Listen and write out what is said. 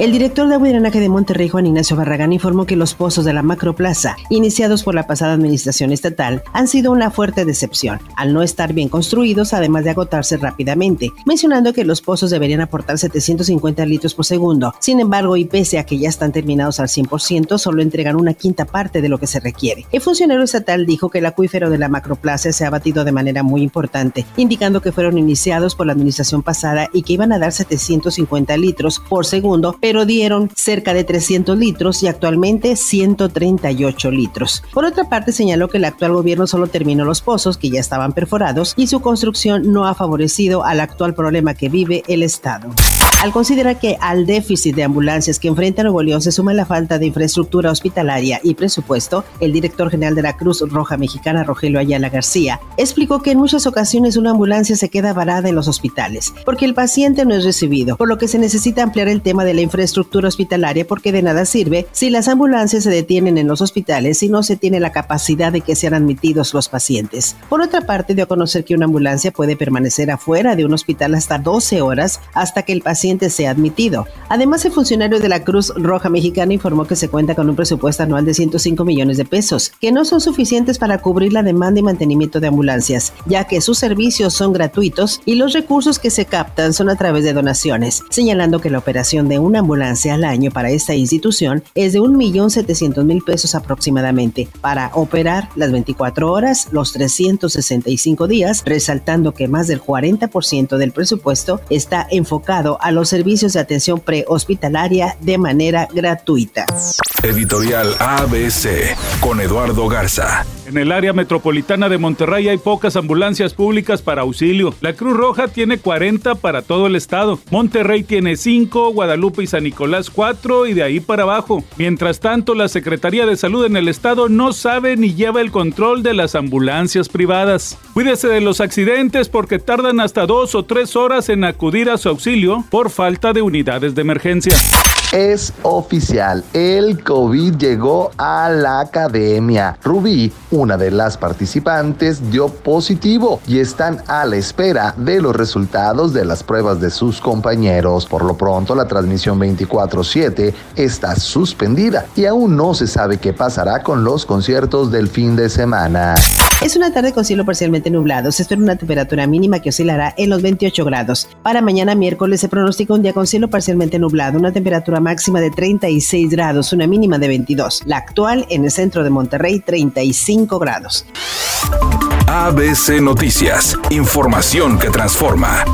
El director de agua y drenaje de Monterrey, Juan Ignacio Barragán, informó que los pozos de la macroplaza, iniciados por la pasada administración estatal, han sido una fuerte decepción, al no estar bien construidos, además de agotarse rápidamente, mencionando que los pozos deberían aportar 750 litros por segundo. Sin embargo, y pese a que ya están terminados al 100%, solo entregan una quinta parte de lo que se requiere. El funcionario estatal dijo que el acuífero de la macroplaza se ha batido de manera muy importante, indicando que fueron iniciados por la administración pasada y que iban a dar 750 litros por segundo, pero dieron cerca de 300 litros y actualmente 138 litros. Por otra parte, señaló que el actual gobierno solo terminó los pozos que ya estaban perforados y su construcción no ha favorecido al actual problema que vive el Estado. Al considerar que al déficit de ambulancias que enfrenta Nuevo León se suma la falta de infraestructura hospitalaria y presupuesto, el director general de la Cruz Roja Mexicana, Rogelio Ayala García, explicó que en muchas ocasiones una ambulancia se queda varada en los hospitales porque el paciente no es recibido, por lo que se necesita ampliar el tema de la infraestructura hospitalaria porque de nada sirve si las ambulancias se detienen en los hospitales y no se tiene la capacidad de que sean admitidos los pacientes. Por otra parte, dio a conocer que una ambulancia puede permanecer afuera de un hospital hasta 12 horas hasta que el paciente sea admitido. Además, el funcionario de la Cruz Roja Mexicana informó que se cuenta con un presupuesto anual de 105 millones de pesos, que no son suficientes para cubrir la demanda y mantenimiento de ambulancias, ya que sus servicios son gratuitos y los recursos que se captan son a través de donaciones, señalando que la operación de una ambulancia al año para esta institución es de 1.700.000 pesos aproximadamente, para operar las 24 horas, los 365 días, resaltando que más del 40% del presupuesto está enfocado a los servicios de atención prehospitalaria de manera gratuita. Editorial ABC con Eduardo Garza. En el área metropolitana de Monterrey hay pocas ambulancias públicas para auxilio. La Cruz Roja tiene 40 para todo el estado. Monterrey tiene 5, Guadalupe y San Nicolás 4 y de ahí para abajo. Mientras tanto, la Secretaría de Salud en el estado no sabe ni lleva el control de las ambulancias privadas. Cuídese de los accidentes porque tardan hasta dos o tres horas en acudir a su auxilio por falta de unidades de emergencia. Es oficial, el COVID llegó a la academia. Rubí, una de las participantes, dio positivo y están a la espera de los resultados de las pruebas de sus compañeros. Por lo pronto, la transmisión 24-7 está suspendida y aún no se sabe qué pasará con los conciertos del fin de semana. Es una tarde con cielo parcialmente nublado. Se espera una temperatura mínima que oscilará en los 28 grados. Para mañana miércoles se pronostica un día con cielo parcialmente nublado, una temperatura máxima de 36 grados, una mínima de 22. La actual en el centro de Monterrey, 35 grados. ABC Noticias, información que transforma.